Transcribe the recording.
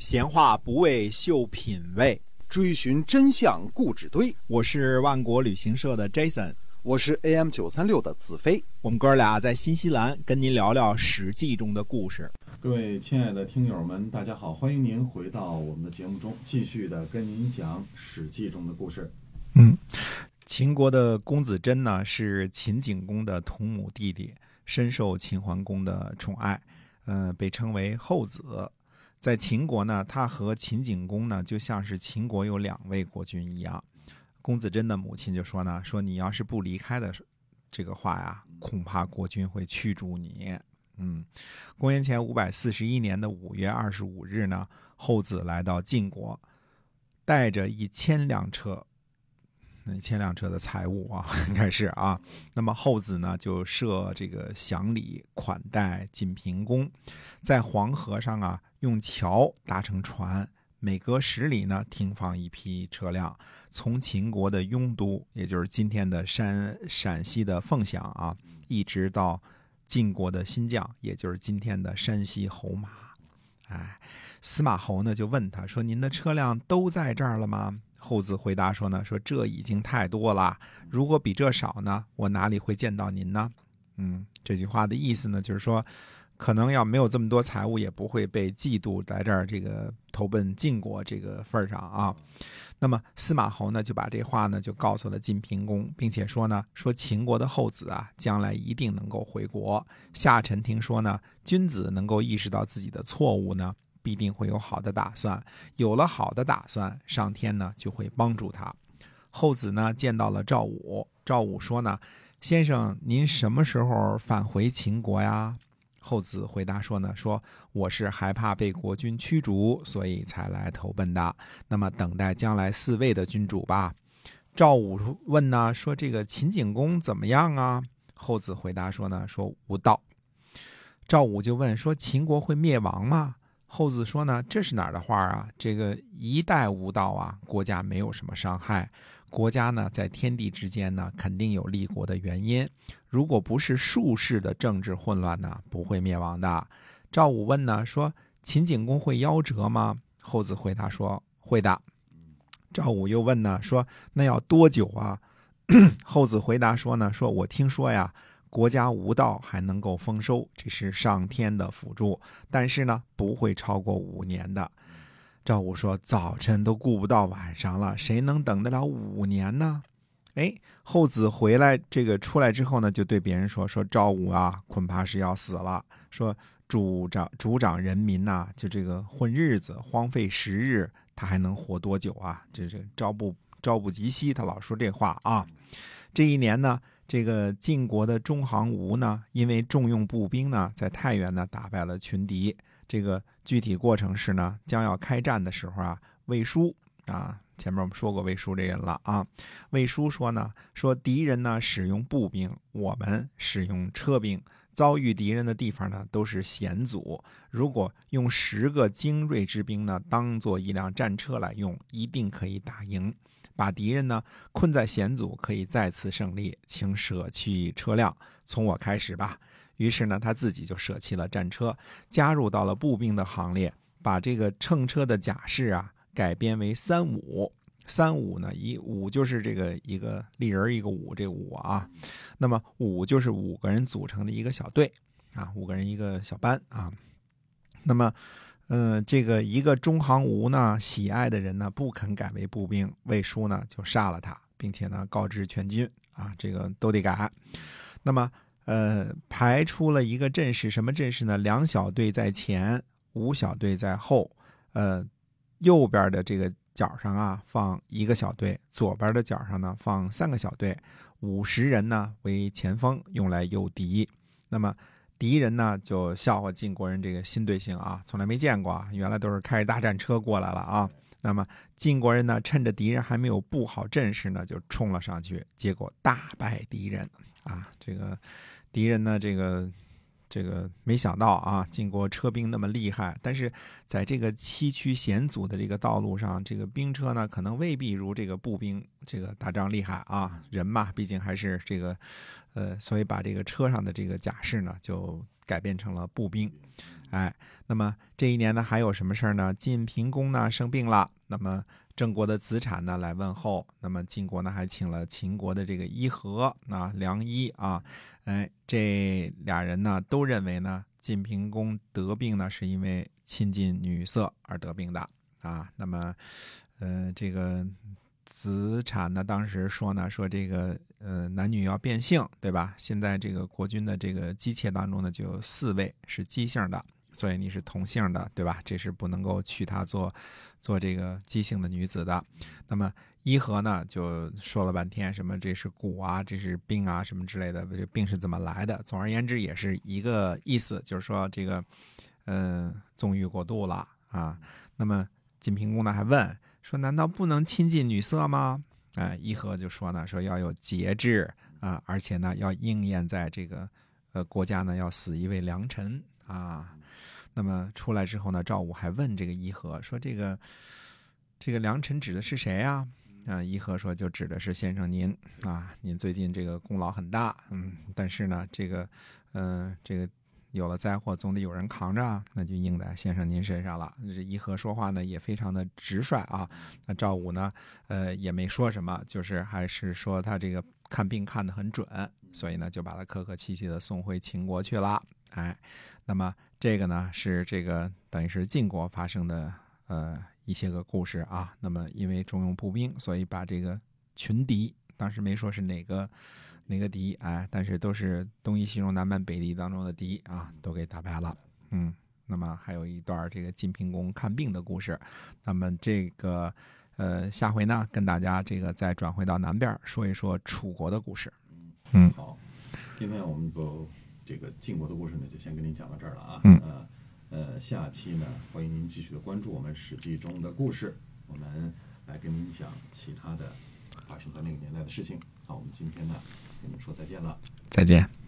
闲话不为秀品味，追寻真相故纸堆。我是万国旅行社的 Jason，我是 AM 九三六的子飞。我们哥俩在新西兰跟您聊聊《史记》中的故事。各位亲爱的听友们，大家好，欢迎您回到我们的节目中，继续的跟您讲《史记》中的故事。嗯，秦国的公子贞呢，是秦景公的同母弟弟，深受秦桓公的宠爱，呃，被称为后子。在秦国呢，他和秦景公呢，就像是秦国有两位国君一样。公子贞的母亲就说呢：“说你要是不离开的这个话呀，恐怕国君会驱逐你。”嗯，公元前五百四十一年的五月二十五日呢，后子来到晋国，带着一千辆车。那千辆车的财物啊，应该是啊。那么后子呢，就设这个祥礼款待晋平公，在黄河上啊，用桥搭成船，每隔十里呢，停放一批车辆，从秦国的雍都，也就是今天的山陕西的凤翔啊，一直到晋国的新绛，也就是今天的山西侯马。哎，司马侯呢，就问他说：“您的车辆都在这儿了吗？”后子回答说呢，说这已经太多了，如果比这少呢，我哪里会见到您呢？嗯，这句话的意思呢，就是说，可能要没有这么多财物，也不会被嫉妒在这儿这个投奔晋国这个份儿上啊。那么司马侯呢，就把这话呢就告诉了晋平公，并且说呢，说秦国的后子啊，将来一定能够回国。下臣听说呢，君子能够意识到自己的错误呢。必定会有好的打算，有了好的打算，上天呢就会帮助他。后子呢见到了赵武，赵武说呢：“先生，您什么时候返回秦国呀？”后子回答说呢：“说我是害怕被国君驱逐，所以才来投奔的。那么等待将来嗣位的君主吧。”赵武问呢：“说这个秦景公怎么样啊？”后子回答说呢：“说无道。”赵武就问说：“秦国会灭亡吗？”后子说呢，这是哪儿的话啊？这个一代无道啊，国家没有什么伤害。国家呢，在天地之间呢，肯定有立国的原因。如果不是术士的政治混乱呢，不会灭亡的。赵武问呢，说秦景公会夭折吗？后子回答说会的。赵武又问呢，说那要多久啊？后子回答说呢，说我听说呀。国家无道还能够丰收，这是上天的辅助，但是呢，不会超过五年的。赵武说：“早晨都顾不到晚上了，谁能等得了五年呢？”哎，后子回来这个出来之后呢，就对别人说：“说赵武啊，恐怕是要死了。说主长主长人民呐，就这个混日子，荒废时日，他还能活多久啊？这这朝不朝不及夕，他老说这话啊。这一年呢。”这个晋国的中行吴呢，因为重用步兵呢，在太原呢打败了群敌。这个具体过程是呢，将要开战的时候啊，魏书啊，前面我们说过魏书这人了啊。魏书说呢，说敌人呢使用步兵，我们使用车兵，遭遇敌人的地方呢都是险阻。如果用十个精锐之兵呢，当做一辆战车来用，一定可以打赢。把敌人呢困在险阻，可以再次胜利，请舍弃车辆，从我开始吧。于是呢，他自己就舍弃了战车，加入到了步兵的行列，把这个乘车的甲士啊改编为三五。三五呢，一五就是这个一个立人一个五，这五啊，那么五就是五个人组成的一个小队啊，五个人一个小班啊，那么。嗯，这个一个中行吴呢，喜爱的人呢，不肯改为步兵，魏书呢就杀了他，并且呢告知全军啊，这个都得改。那么，呃，排出了一个阵势，什么阵势呢？两小队在前，五小队在后。呃，右边的这个角上啊，放一个小队；左边的角上呢，放三个小队。五十人呢为前锋，用来诱敌。那么。敌人呢就笑话晋国人这个新队形啊，从来没见过，原来都是开着大战车过来了啊。那么晋国人呢，趁着敌人还没有布好阵势呢，就冲了上去，结果大败敌人啊。这个敌人呢，这个。这个没想到啊，晋国车兵那么厉害，但是在这个崎岖险阻的这个道路上，这个兵车呢，可能未必如这个步兵这个打仗厉害啊。人嘛，毕竟还是这个，呃，所以把这个车上的这个甲士呢就改变成了步兵。哎，那么这一年呢还有什么事儿呢？晋平公呢生病了，那么郑国的子产呢来问候，那么晋国呢还请了秦国的这个伊和啊良医啊，哎，这俩人呢都认为呢晋平公得病呢是因为亲近女色而得病的啊，那么呃这个子产呢当时说呢说这个呃男女要变性对吧？现在这个国君的这个姬妾当中呢就有四位是姬姓的。所以你是同姓的，对吧？这是不能够娶她做，做这个姬姓的女子的。那么伊和呢，就说了半天，什么这是蛊啊，这是病啊，什么之类的，这病是怎么来的？总而言之，也是一个意思，就是说这个，嗯，纵欲过度了啊。那么晋平公呢，还问说，难道不能亲近女色吗？哎，伊和就说呢，说要有节制啊，而且呢，要应验在这个，呃，国家呢要死一位良臣啊。那么出来之后呢，赵武还问这个伊和说：“这个这个良臣指的是谁呀？”啊，伊和说：“就指的是先生您啊，您最近这个功劳很大，嗯，但是呢，这个，嗯，这个有了灾祸总得有人扛着，那就应在先生您身上了。”这伊和说话呢也非常的直率啊。那赵武呢，呃，也没说什么，就是还是说他这个看病看得很准，所以呢就把他客客气气的送回秦国去了。哎，那么。这个呢是这个等于是晋国发生的呃一些个故事啊。那么因为重用步兵，所以把这个群敌，当时没说是哪个哪个敌哎，但是都是东夷、西戎、南蛮、北狄当中的敌啊，都给打败了。嗯，那么还有一段这个晋平公看病的故事。那么这个呃下回呢，跟大家这个再转回到南边说一说楚国的故事。嗯，好，今天我们就。这个晋国的故事呢，就先跟您讲到这儿了啊。嗯。呃呃，下期呢，欢迎您继续的关注我们《史记》中的故事，我们来跟您讲其他的发生在那个年代的事情。好，我们今天呢，跟您说再见了。再见。